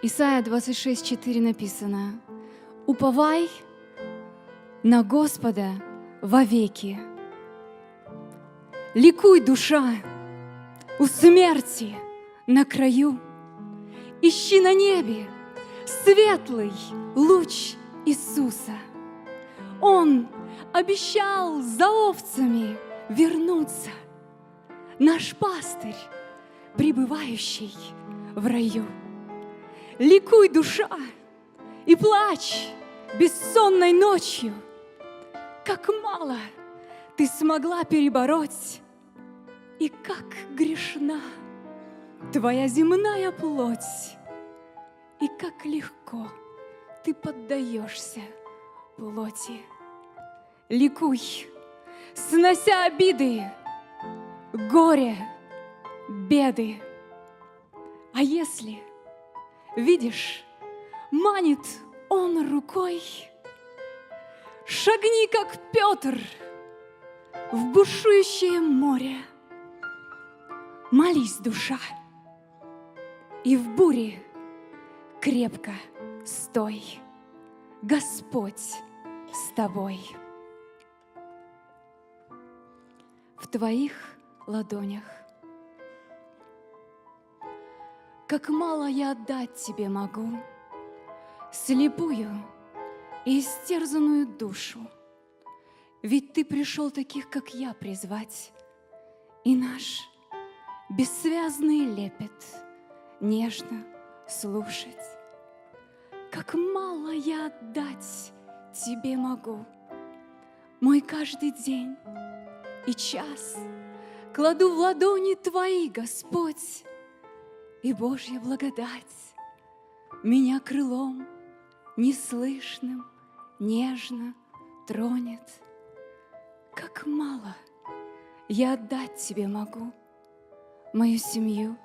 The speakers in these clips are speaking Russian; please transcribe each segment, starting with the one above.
Исайя 26:4 написано: Уповай на Господа вовеки. Ликуй, душа, у смерти на краю. Ищи на небе светлый луч Иисуса. Он обещал за овцами вернуться. Наш пастырь, пребывающий в раю. Ликуй, душа, и плачь бессонной ночью. Как мало ты смогла перебороть, и как грешна твоя земная плоть, и как легко ты поддаешься плоти. Ликуй, снося обиды, горе, беды. А если Видишь, манит он рукой. Шагни, как Петр, в бушующее море. Молись, душа, и в буре крепко стой. Господь с тобой. В твоих ладонях как мало я отдать тебе могу, Слепую и истерзанную душу. Ведь ты пришел таких, как я, призвать, И наш бессвязный лепет нежно слушать. Как мало я отдать тебе могу, Мой каждый день и час Кладу в ладони твои, Господь, и Божья благодать Меня крылом неслышным нежно тронет. Как мало я отдать тебе могу Мою семью,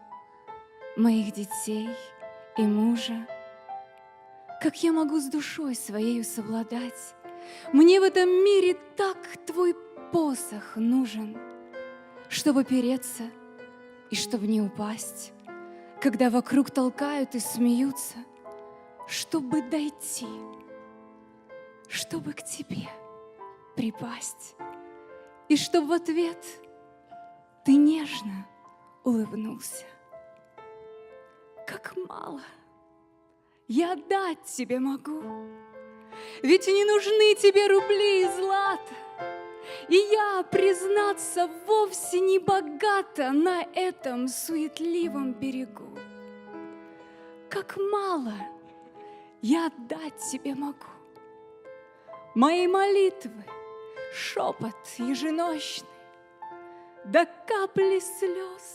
моих детей и мужа. Как я могу с душой своею совладать? Мне в этом мире так твой посох нужен, Чтобы переться и чтобы не упасть когда вокруг толкают и смеются, чтобы дойти, чтобы к тебе припасть, и чтобы в ответ ты нежно улыбнулся. Как мало я дать тебе могу, ведь не нужны тебе рубли и злато, и я, признаться, вовсе не богата на этом суетливом берегу. Как мало я отдать тебе могу. Мои молитвы, шепот еженочный, до капли слез,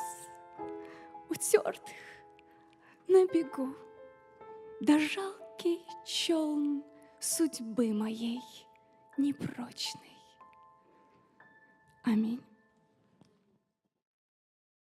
утертых на бегу, да жалкий челн судьбы моей непрочной. Аминь.